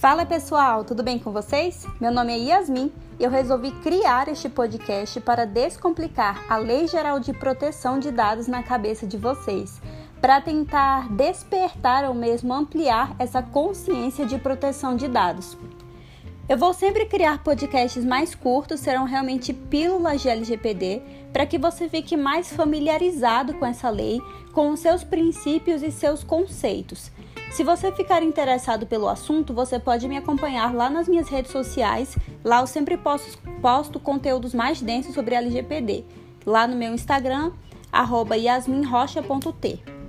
Fala pessoal, tudo bem com vocês? Meu nome é Yasmin e eu resolvi criar este podcast para descomplicar a Lei Geral de Proteção de Dados na cabeça de vocês, para tentar despertar ou mesmo ampliar essa consciência de proteção de dados. Eu vou sempre criar podcasts mais curtos, serão realmente pílulas de LGPD, para que você fique mais familiarizado com essa lei, com os seus princípios e seus conceitos. Se você ficar interessado pelo assunto, você pode me acompanhar lá nas minhas redes sociais. Lá eu sempre posto, posto conteúdos mais densos sobre LGPD. Lá no meu Instagram, yasminrocha.t.